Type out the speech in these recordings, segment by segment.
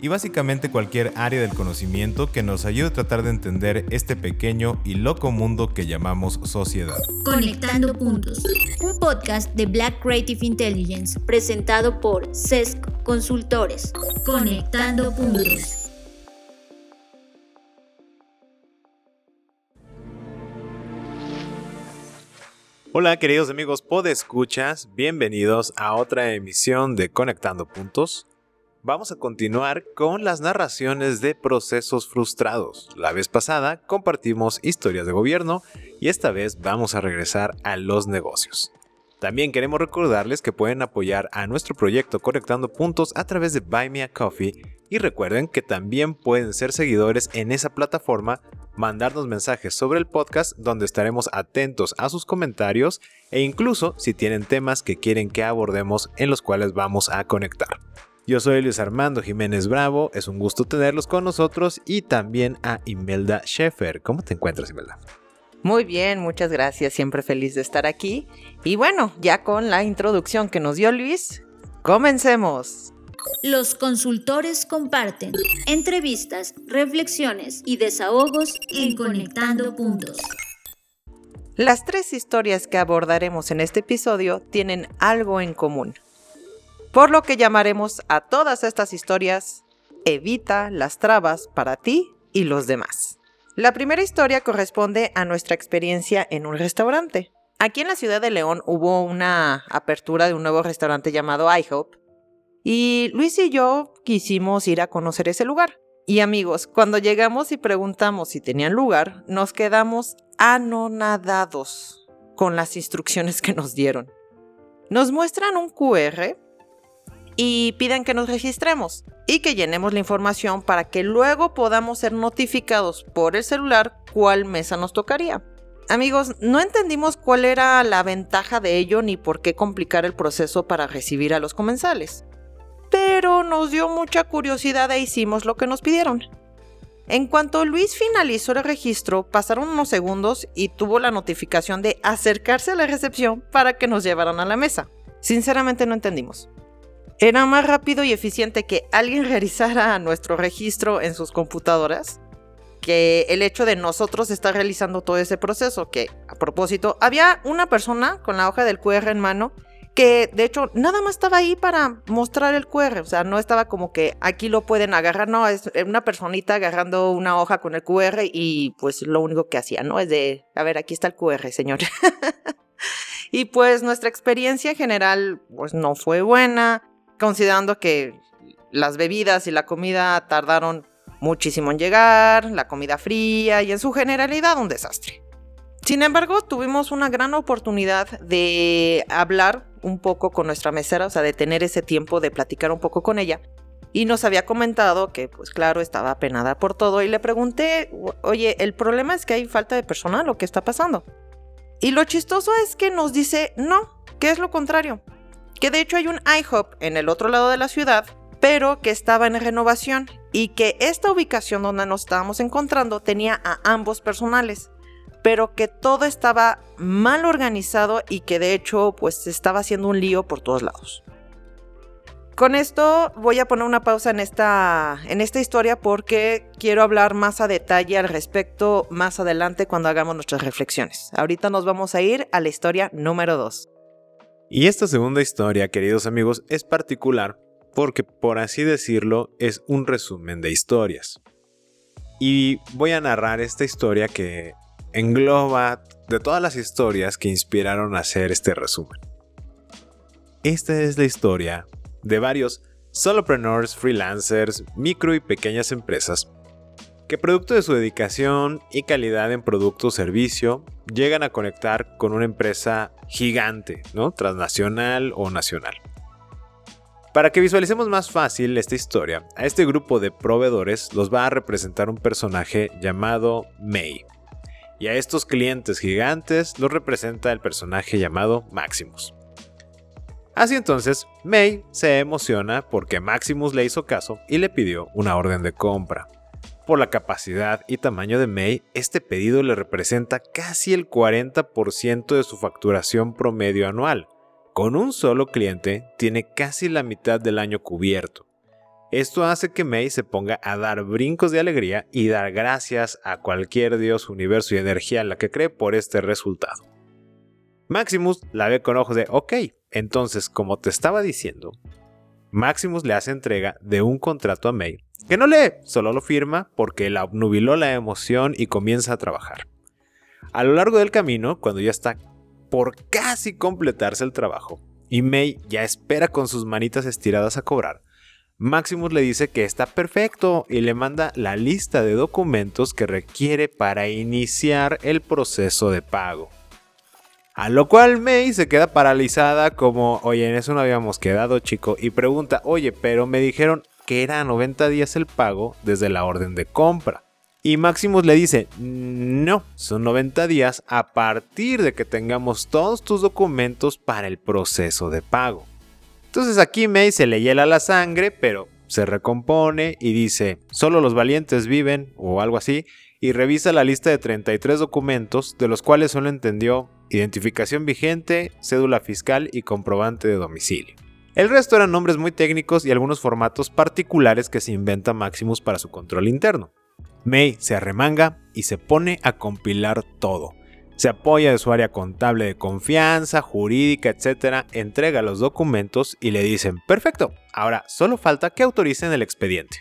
y básicamente cualquier área del conocimiento que nos ayude a tratar de entender este pequeño y loco mundo que llamamos sociedad. Conectando Puntos, un podcast de Black Creative Intelligence presentado por CESC Consultores. Conectando Puntos. Hola queridos amigos podescuchas, bienvenidos a otra emisión de Conectando Puntos. Vamos a continuar con las narraciones de procesos frustrados. La vez pasada compartimos historias de gobierno y esta vez vamos a regresar a los negocios. También queremos recordarles que pueden apoyar a nuestro proyecto Conectando Puntos a través de Buy Me a Coffee y recuerden que también pueden ser seguidores en esa plataforma, mandarnos mensajes sobre el podcast donde estaremos atentos a sus comentarios e incluso si tienen temas que quieren que abordemos en los cuales vamos a conectar. Yo soy Luis Armando Jiménez Bravo, es un gusto tenerlos con nosotros y también a Imelda Sheffer. ¿Cómo te encuentras, Imelda? Muy bien, muchas gracias, siempre feliz de estar aquí. Y bueno, ya con la introducción que nos dio Luis, comencemos. Los consultores comparten entrevistas, reflexiones y desahogos en Conectando Puntos. Las tres historias que abordaremos en este episodio tienen algo en común por lo que llamaremos a todas estas historias Evita las trabas para ti y los demás. La primera historia corresponde a nuestra experiencia en un restaurante. Aquí en la ciudad de León hubo una apertura de un nuevo restaurante llamado IHOP y Luis y yo quisimos ir a conocer ese lugar. Y amigos, cuando llegamos y preguntamos si tenían lugar, nos quedamos anonadados con las instrucciones que nos dieron. Nos muestran un QR y piden que nos registremos y que llenemos la información para que luego podamos ser notificados por el celular cuál mesa nos tocaría. Amigos, no entendimos cuál era la ventaja de ello ni por qué complicar el proceso para recibir a los comensales. Pero nos dio mucha curiosidad e hicimos lo que nos pidieron. En cuanto Luis finalizó el registro, pasaron unos segundos y tuvo la notificación de acercarse a la recepción para que nos llevaran a la mesa. Sinceramente no entendimos. Era más rápido y eficiente que alguien realizara nuestro registro en sus computadoras que el hecho de nosotros estar realizando todo ese proceso. Que, a propósito, había una persona con la hoja del QR en mano que de hecho nada más estaba ahí para mostrar el QR, o sea, no estaba como que aquí lo pueden agarrar, no, es una personita agarrando una hoja con el QR y pues lo único que hacía, ¿no? Es de, a ver, aquí está el QR, señor. y pues nuestra experiencia en general pues no fue buena, considerando que las bebidas y la comida tardaron muchísimo en llegar, la comida fría y en su generalidad un desastre. Sin embargo, tuvimos una gran oportunidad de hablar un poco con nuestra mesera, o sea, de tener ese tiempo de platicar un poco con ella. Y nos había comentado que, pues claro, estaba apenada por todo. Y le pregunté, oye, ¿el problema es que hay falta de personal o qué está pasando? Y lo chistoso es que nos dice, no, que es lo contrario que de hecho hay un IHOP en el otro lado de la ciudad, pero que estaba en renovación y que esta ubicación donde nos estábamos encontrando tenía a ambos personales, pero que todo estaba mal organizado y que de hecho pues estaba haciendo un lío por todos lados. Con esto voy a poner una pausa en esta, en esta historia porque quiero hablar más a detalle al respecto más adelante cuando hagamos nuestras reflexiones. Ahorita nos vamos a ir a la historia número 2. Y esta segunda historia, queridos amigos, es particular porque, por así decirlo, es un resumen de historias. Y voy a narrar esta historia que engloba de todas las historias que inspiraron a hacer este resumen. Esta es la historia de varios solopreneurs, freelancers, micro y pequeñas empresas que producto de su dedicación y calidad en producto o servicio llegan a conectar con una empresa gigante, ¿no? transnacional o nacional. Para que visualicemos más fácil esta historia, a este grupo de proveedores los va a representar un personaje llamado May. y a estos clientes gigantes los representa el personaje llamado Maximus. Así entonces, May se emociona porque Maximus le hizo caso y le pidió una orden de compra. Por la capacidad y tamaño de May, este pedido le representa casi el 40% de su facturación promedio anual. Con un solo cliente, tiene casi la mitad del año cubierto. Esto hace que May se ponga a dar brincos de alegría y dar gracias a cualquier dios, universo y energía en la que cree por este resultado. Maximus la ve con ojos de, ok, entonces como te estaba diciendo, Maximus le hace entrega de un contrato a May, que no lee, solo lo firma porque la obnubiló la emoción y comienza a trabajar. A lo largo del camino, cuando ya está por casi completarse el trabajo, y May ya espera con sus manitas estiradas a cobrar, Maximus le dice que está perfecto y le manda la lista de documentos que requiere para iniciar el proceso de pago. A lo cual May se queda paralizada como, oye, en eso no habíamos quedado chico, y pregunta, oye, pero me dijeron que era 90 días el pago desde la orden de compra. Y Maximus le dice, no, son 90 días a partir de que tengamos todos tus documentos para el proceso de pago. Entonces aquí May se le hiela la sangre, pero se recompone y dice, solo los valientes viven, o algo así, y revisa la lista de 33 documentos, de los cuales solo entendió identificación vigente, cédula fiscal y comprobante de domicilio. El resto eran nombres muy técnicos y algunos formatos particulares que se inventa Maximus para su control interno. May se arremanga y se pone a compilar todo, se apoya de su área contable de confianza, jurídica, etc., entrega los documentos y le dicen, perfecto, ahora solo falta que autoricen el expediente.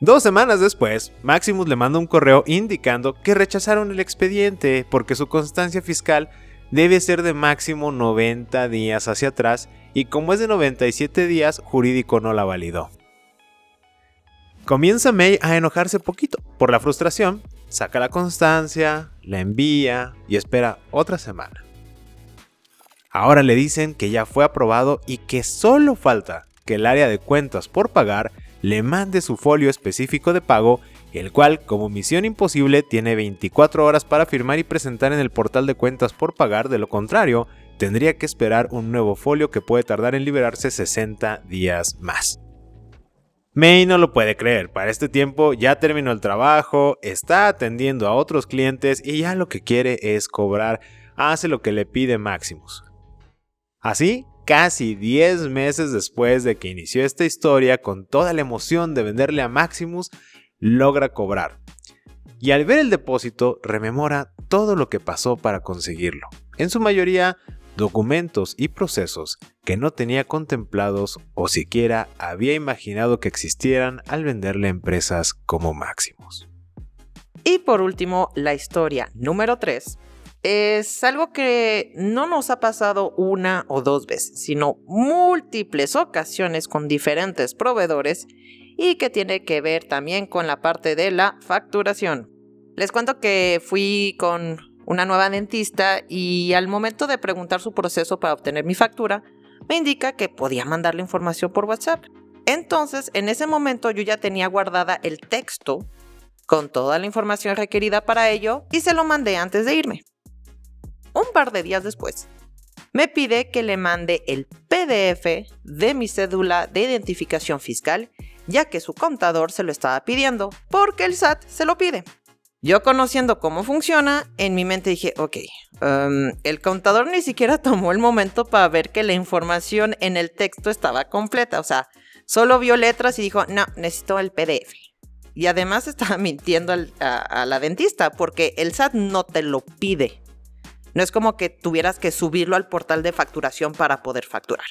Dos semanas después, Maximus le manda un correo indicando que rechazaron el expediente porque su constancia fiscal debe ser de máximo 90 días hacia atrás y como es de 97 días, jurídico no la validó. Comienza May a enojarse poquito por la frustración saca la constancia, la envía y espera otra semana. Ahora le dicen que ya fue aprobado y que solo falta que el área de cuentas por pagar le mande su folio específico de pago, el cual como misión imposible tiene 24 horas para firmar y presentar en el portal de cuentas por pagar, de lo contrario, tendría que esperar un nuevo folio que puede tardar en liberarse 60 días más. May no lo puede creer, para este tiempo ya terminó el trabajo, está atendiendo a otros clientes y ya lo que quiere es cobrar, hace lo que le pide Maximus. Así, casi 10 meses después de que inició esta historia, con toda la emoción de venderle a Maximus, logra cobrar. Y al ver el depósito, rememora todo lo que pasó para conseguirlo. En su mayoría, documentos y procesos que no tenía contemplados o siquiera había imaginado que existieran al venderle empresas como Máximos. Y por último, la historia número 3 es algo que no nos ha pasado una o dos veces, sino múltiples ocasiones con diferentes proveedores y que tiene que ver también con la parte de la facturación. Les cuento que fui con una nueva dentista y al momento de preguntar su proceso para obtener mi factura, me indica que podía mandarle información por WhatsApp. Entonces, en ese momento yo ya tenía guardada el texto con toda la información requerida para ello y se lo mandé antes de irme. Un par de días después, me pide que le mande el PDF de mi cédula de identificación fiscal, ya que su contador se lo estaba pidiendo, porque el SAT se lo pide. Yo conociendo cómo funciona, en mi mente dije, ok, um, el contador ni siquiera tomó el momento para ver que la información en el texto estaba completa. O sea, solo vio letras y dijo, no, necesito el PDF. Y además estaba mintiendo a, la dentista porque el SAT no te lo pide. No es como que tuvieras que subirlo al portal de facturación para poder facturar.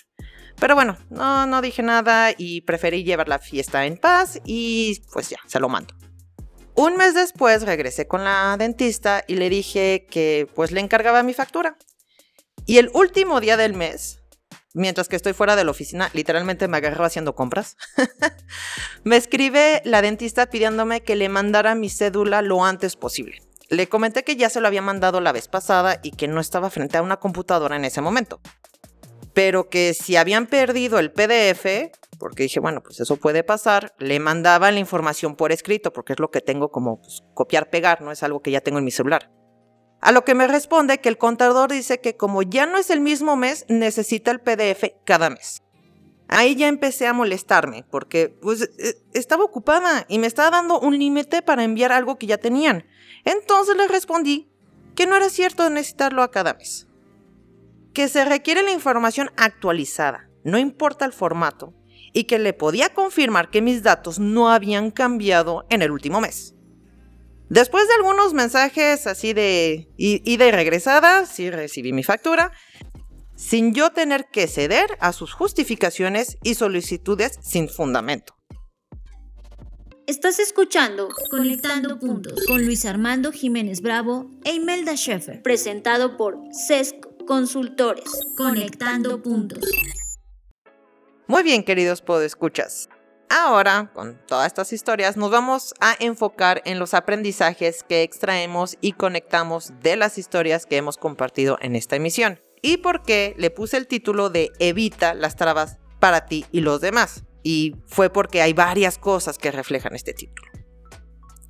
Pero bueno, no, no dije nada y preferí llevar la fiesta en paz y pues ya, se lo mando. Un mes después regresé con la dentista y le dije que pues le encargaba mi factura. Y el último día del mes, mientras que estoy fuera de la oficina, literalmente me agarraba haciendo compras, me escribe la dentista pidiéndome que le mandara mi cédula lo antes posible. Le comenté que ya se lo había mandado la vez pasada y que no estaba frente a una computadora en ese momento. Pero que si habían perdido el PDF, porque dije, bueno, pues eso puede pasar. Le mandaba la información por escrito, porque es lo que tengo como pues, copiar, pegar, no es algo que ya tengo en mi celular. A lo que me responde que el contador dice que como ya no es el mismo mes, necesita el PDF cada mes. Ahí ya empecé a molestarme porque pues e, estaba ocupada y me estaba dando un límite para enviar algo que ya tenían. Entonces le respondí que no era cierto necesitarlo a cada mes. Que se requiere la información actualizada, no importa el formato, y que le podía confirmar que mis datos no habían cambiado en el último mes. Después de algunos mensajes así de ida y regresada, sí recibí mi factura, sin yo tener que ceder a sus justificaciones y solicitudes sin fundamento. Estás escuchando Conectando Puntos con Luis Armando Jiménez Bravo e Imelda Schaeffer, presentado por CESC Consultores. Conectando Puntos. Muy bien, queridos podescuchas. Ahora, con todas estas historias, nos vamos a enfocar en los aprendizajes que extraemos y conectamos de las historias que hemos compartido en esta emisión. Y por qué le puse el título de Evita las trabas para ti y los demás. Y fue porque hay varias cosas que reflejan este título.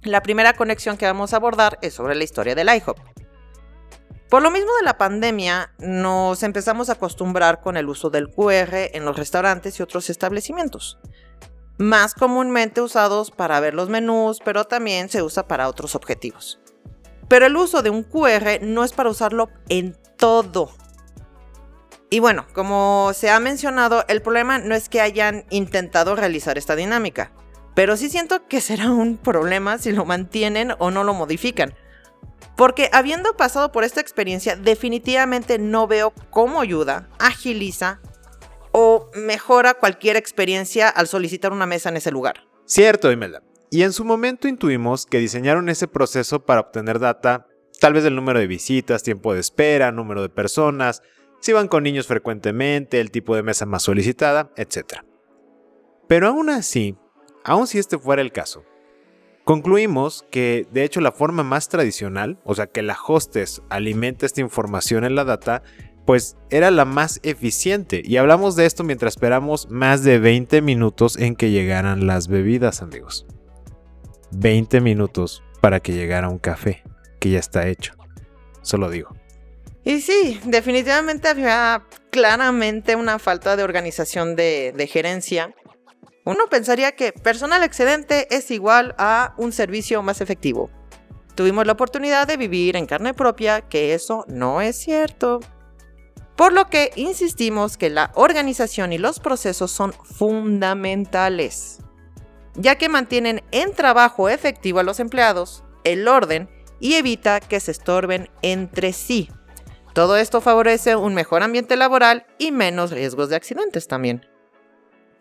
La primera conexión que vamos a abordar es sobre la historia del IHOP. Por lo mismo de la pandemia, nos empezamos a acostumbrar con el uso del QR en los restaurantes y otros establecimientos más comúnmente usados para ver los menús, pero también se usa para otros objetivos. Pero el uso de un QR no es para usarlo en todo. Y bueno, como se ha mencionado, el problema no es que hayan intentado realizar esta dinámica, pero sí siento que será un problema si lo mantienen o no lo modifican. Porque habiendo pasado por esta experiencia, definitivamente no veo cómo ayuda, agiliza o mejora cualquier experiencia al solicitar una mesa en ese lugar. Cierto, Imelda. Y en su momento intuimos que diseñaron ese proceso para obtener data, tal vez del número de visitas, tiempo de espera, número de personas, si van con niños frecuentemente, el tipo de mesa más solicitada, etc. Pero aún así, aun si este fuera el caso, concluimos que de hecho la forma más tradicional, o sea que la hostess alimente esta información en la data, pues era la más eficiente. Y hablamos de esto mientras esperamos más de 20 minutos en que llegaran las bebidas, amigos. 20 minutos para que llegara un café, que ya está hecho. Solo digo. Y sí, definitivamente había claramente una falta de organización de, de gerencia. Uno pensaría que personal excedente es igual a un servicio más efectivo. Tuvimos la oportunidad de vivir en carne propia que eso no es cierto. Por lo que insistimos que la organización y los procesos son fundamentales, ya que mantienen en trabajo efectivo a los empleados, el orden y evita que se estorben entre sí. Todo esto favorece un mejor ambiente laboral y menos riesgos de accidentes también.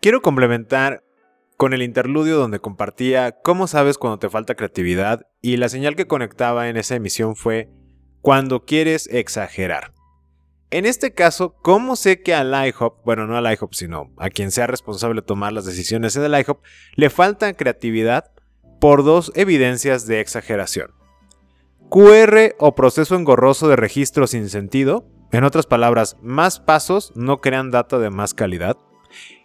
Quiero complementar con el interludio donde compartía cómo sabes cuando te falta creatividad y la señal que conectaba en esa emisión fue cuando quieres exagerar. En este caso, ¿cómo sé que al IHOP, bueno, no al IHOP, sino a quien sea responsable de tomar las decisiones en el IHOP, le falta creatividad por dos evidencias de exageración? QR o proceso engorroso de registro sin sentido, en otras palabras, más pasos no crean data de más calidad.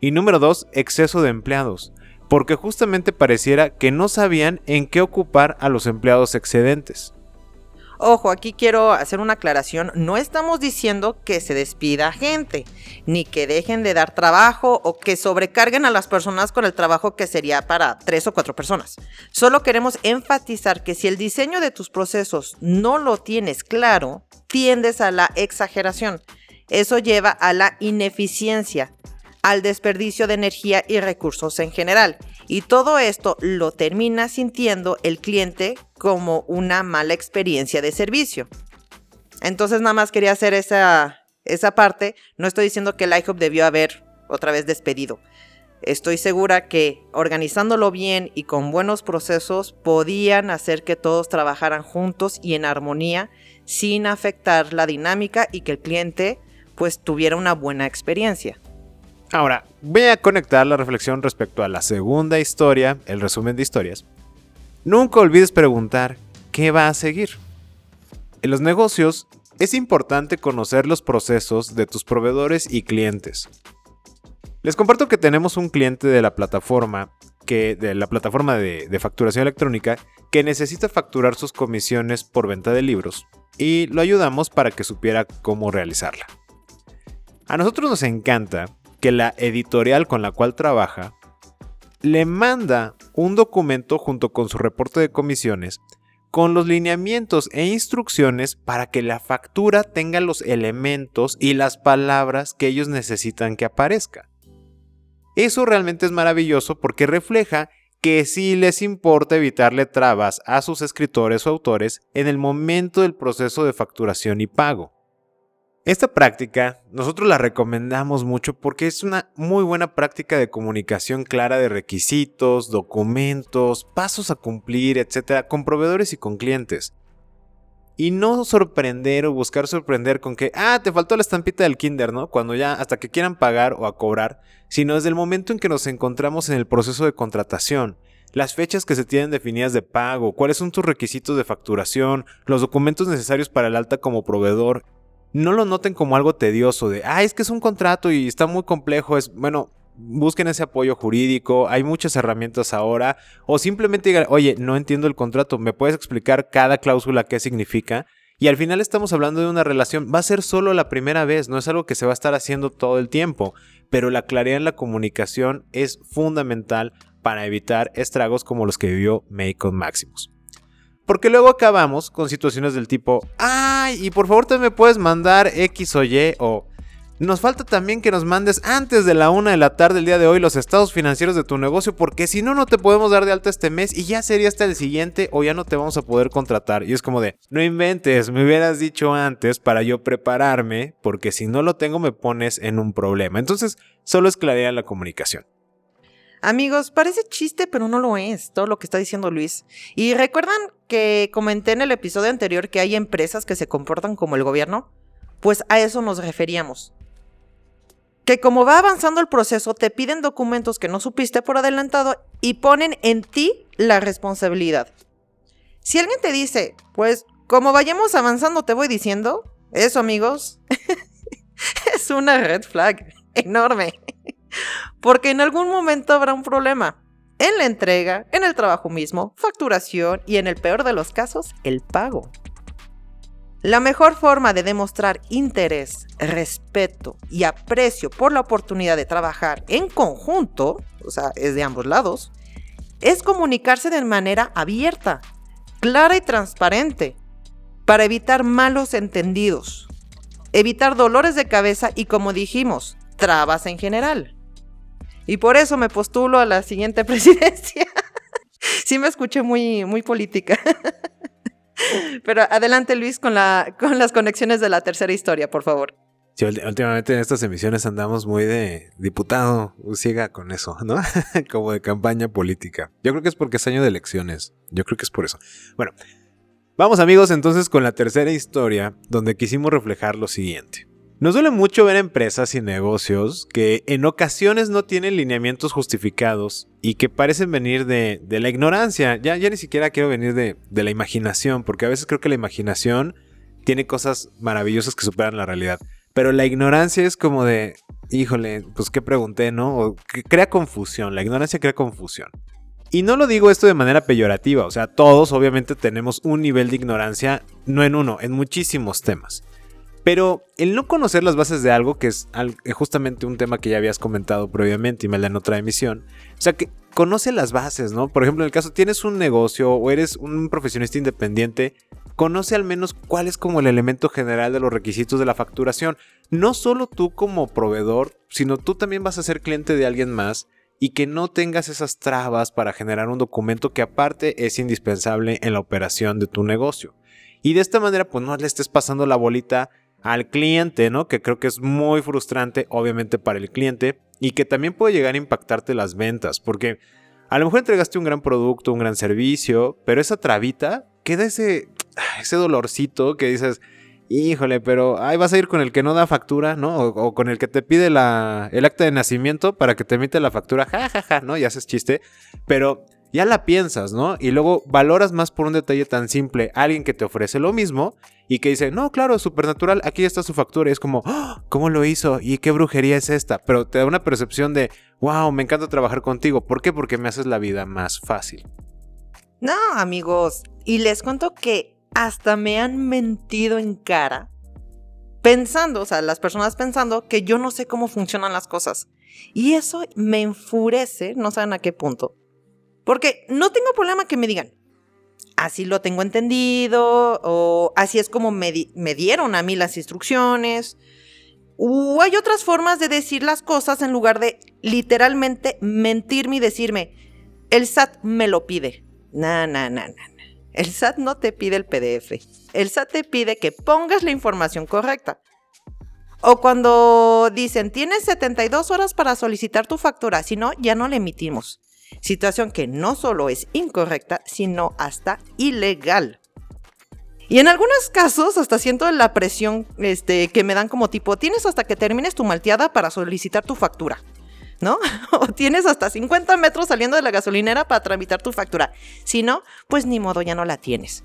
Y número dos, exceso de empleados, porque justamente pareciera que no sabían en qué ocupar a los empleados excedentes. Ojo, aquí quiero hacer una aclaración. No estamos diciendo que se despida gente, ni que dejen de dar trabajo o que sobrecarguen a las personas con el trabajo que sería para tres o cuatro personas. Solo queremos enfatizar que si el diseño de tus procesos no lo tienes claro, tiendes a la exageración. Eso lleva a la ineficiencia, al desperdicio de energía y recursos en general. Y todo esto lo termina sintiendo el cliente como una mala experiencia de servicio. Entonces nada más quería hacer esa, esa parte. No estoy diciendo que el IHOP debió haber otra vez despedido. Estoy segura que organizándolo bien y con buenos procesos podían hacer que todos trabajaran juntos y en armonía sin afectar la dinámica y que el cliente pues tuviera una buena experiencia. Ahora, voy a conectar la reflexión respecto a la segunda historia, el resumen de historias. Nunca olvides preguntar qué va a seguir. En los negocios es importante conocer los procesos de tus proveedores y clientes. Les comparto que tenemos un cliente de la plataforma que de la plataforma de, de, facturación electrónica que necesita facturar sus comisiones por venta de libros y lo ayudamos para que supiera cómo realizarla. A nosotros nos encanta que la editorial con la cual trabaja le manda un documento junto con su reporte de comisiones con los lineamientos e instrucciones para que la factura tenga los elementos y las palabras que ellos necesitan que aparezca. Eso realmente es maravilloso porque refleja que sí les importa evitarle trabas a sus escritores o autores en el momento del proceso de facturación y pago. Esta práctica nosotros la recomendamos mucho porque es una muy buena práctica de comunicación clara de requisitos, documentos, pasos a cumplir, etc. con proveedores y con clientes. Y no sorprender o buscar sorprender con que, ah, te faltó la estampita del kinder, ¿no? Cuando ya hasta que quieran pagar o a cobrar, sino desde el momento en que nos encontramos en el proceso de contratación, las fechas que se tienen definidas de pago, cuáles son tus requisitos de facturación, los documentos necesarios para el alta como proveedor, no lo noten como algo tedioso de, ah, es que es un contrato y está muy complejo, es, bueno, busquen ese apoyo jurídico, hay muchas herramientas ahora, o simplemente digan, oye, no entiendo el contrato, ¿me puedes explicar cada cláusula qué significa? Y al final estamos hablando de una relación, va a ser solo la primera vez, no es algo que se va a estar haciendo todo el tiempo, pero la claridad en la comunicación es fundamental para evitar estragos como los que vivió May con Maximus. Porque luego acabamos con situaciones del tipo, ay, y por favor te me puedes mandar X o Y o... Nos falta también que nos mandes antes de la una de la tarde el día de hoy los estados financieros de tu negocio porque si no no te podemos dar de alta este mes y ya sería hasta el siguiente o ya no te vamos a poder contratar. Y es como de, no inventes, me hubieras dicho antes para yo prepararme porque si no lo tengo me pones en un problema. Entonces solo es claridad la comunicación. Amigos, parece chiste, pero no lo es, todo lo que está diciendo Luis. Y recuerdan que comenté en el episodio anterior que hay empresas que se comportan como el gobierno. Pues a eso nos referíamos. Que como va avanzando el proceso, te piden documentos que no supiste por adelantado y ponen en ti la responsabilidad. Si alguien te dice, pues como vayamos avanzando te voy diciendo, eso amigos, es una red flag enorme. Porque en algún momento habrá un problema. En la entrega, en el trabajo mismo, facturación y en el peor de los casos, el pago. La mejor forma de demostrar interés, respeto y aprecio por la oportunidad de trabajar en conjunto, o sea, es de ambos lados, es comunicarse de manera abierta, clara y transparente, para evitar malos entendidos, evitar dolores de cabeza y, como dijimos, trabas en general. Y por eso me postulo a la siguiente presidencia. sí me escuché muy, muy política. Pero adelante Luis con, la, con las conexiones de la tercera historia, por favor. Sí, últimamente en estas emisiones andamos muy de diputado ciega con eso, ¿no? Como de campaña política. Yo creo que es porque es año de elecciones. Yo creo que es por eso. Bueno, vamos amigos entonces con la tercera historia donde quisimos reflejar lo siguiente. Nos duele mucho ver empresas y negocios que en ocasiones no tienen lineamientos justificados y que parecen venir de, la ignorancia. Ya, ni siquiera quiero venir de, de la imaginación, porque a veces creo que la imaginación tiene cosas maravillosas que superan la realidad. Pero la ignorancia es como de, híjole, pues qué pregunté, ¿no? O que crea confusión, la ignorancia crea confusión. Y no lo digo esto de manera peyorativa, o sea, todos obviamente tenemos un nivel de ignorancia, no en uno, en muchísimos temas. Pero el no conocer las bases de algo, que es eh, justamente un tema que ya habías comentado previamente y me en otra emisión, o sea que conoce las bases, ¿no? Por ejemplo, en el caso tienes un negocio o eres un profesionista independiente, conoce al menos cuál es como el elemento general de los requisitos de la facturación. No solo tú como proveedor, sino tú también vas a ser cliente de alguien más y que no tengas esas trabas para generar un documento que aparte es indispensable en la operación de tu negocio. Y de esta manera pues no le estés pasando la bolita al cliente, ¿no? Que creo que es muy frustrante, obviamente, para el cliente y que también puede llegar a impactarte las ventas, porque a lo mejor entregaste un gran producto, un gran servicio, pero esa trabita queda ese, ese dolorcito que dices, híjole, pero ahí vas a ir con el que no da factura, ¿no? O, con el que te pide la, el acta de nacimiento para que te emite la factura, jajaja, ja, ja, ¿no? Y haces chiste, pero ya la piensas, ¿no? Y luego valoras más por un detalle tan simple alguien que te ofrece lo mismo y que dice, no, claro, supernatural, aquí está su factura. Y es como, ¡Ah! ¿cómo lo hizo? ¿Y qué brujería es esta? Pero te da una percepción de, wow, me encanta trabajar contigo. ¿Por qué? Porque me haces la vida más fácil. No, amigos. Y les cuento que hasta me han mentido en cara. Pensando, o sea, las personas pensando que yo no sé cómo funcionan las cosas. Y eso me enfurece, no saben a qué punto. Porque no tengo problema que me digan, así lo tengo entendido, o así es como me, me dieron a mí las instrucciones. O hay otras formas de decir las cosas en lugar de literalmente mentirme y decirme, el SAT me lo pide. No, no, no, no. El SAT no te pide el PDF. El SAT te pide que pongas la información correcta. O cuando dicen, tienes 72 horas para solicitar tu factura, si no, ya no la emitimos. Situación que no solo es incorrecta, sino hasta ilegal. Y en algunos casos hasta siento la presión este, que me dan como tipo, tienes hasta que termines tu malteada para solicitar tu factura. ¿No? O tienes hasta 50 metros saliendo de la gasolinera para tramitar tu factura. Si no, pues ni modo, ya no la tienes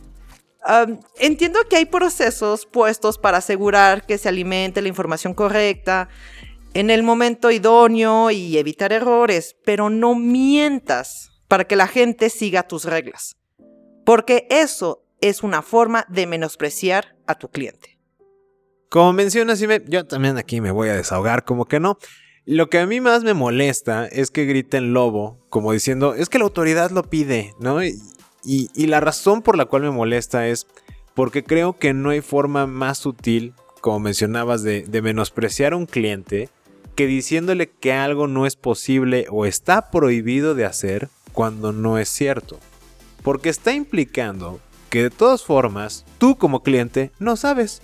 entiendo que hay procesos puestos para asegurar que se alimente la información correcta en el momento idóneo y evitar errores, pero no mientas para que la gente siga tus reglas, porque eso es una forma de menospreciar a tu cliente. Como mencionas, yo también aquí me voy a desahogar, como que no. Lo que a mí más me molesta es que griten lobo, como diciendo, es que la autoridad lo pide, ¿no? Y, la razón por la cual me molesta es porque creo que no hay forma más sutil, como mencionabas, de, de menospreciar a un cliente que diciéndole que algo no es posible o está prohibido de hacer cuando no es cierto. Porque está implicando que de todas formas, tú como cliente no sabes.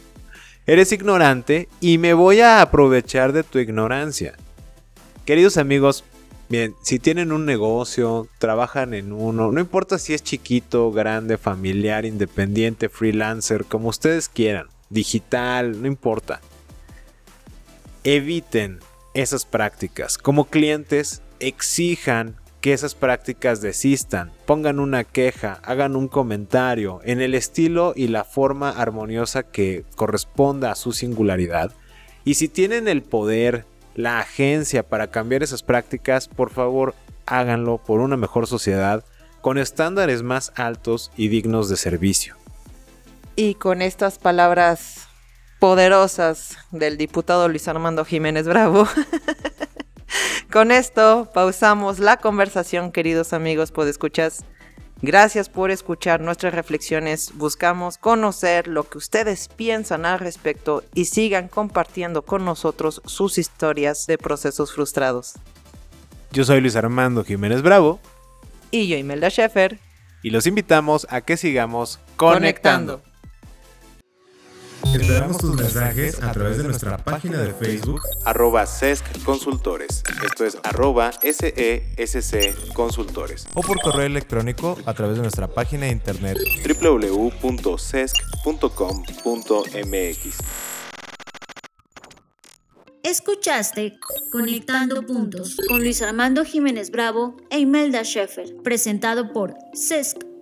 Eres ignorante y me voy a aprovechar de tu ignorancia. Queridos amigos, Bien, si tienen un negocio, trabajan en uno, no importa si es chiquito, grande, familiar, independiente, freelancer, como ustedes quieran, digital, no importa. Eviten esas prácticas. Como clientes, exijan que esas prácticas desistan, pongan una queja, hagan un comentario en el estilo y la forma armoniosa que corresponda a su singularidad. Y si tienen el poder la agencia para cambiar esas prácticas, por favor háganlo por una mejor sociedad con estándares más altos y dignos de servicio. Y con estas palabras poderosas del diputado Luis Armando Jiménez Bravo, con esto pausamos la conversación, queridos amigos, escuchas. Gracias por escuchar nuestras reflexiones. Buscamos conocer lo que ustedes piensan al respecto y sigan compartiendo con nosotros sus historias de procesos frustrados. Yo soy Luis Armando Jiménez Bravo. Y yo Imelda Schaefer. Y los invitamos a que sigamos conectando. Esperamos tus mensajes a través de nuestra página de Facebook arroba SESC Consultores. Esto es arroba SESC Consultores. O por correo electrónico a través de nuestra página de internet www.sesc.com.mx. Escuchaste Conectando Puntos con Luis Armando Jiménez Bravo e Imelda Sheffer, presentado por CESC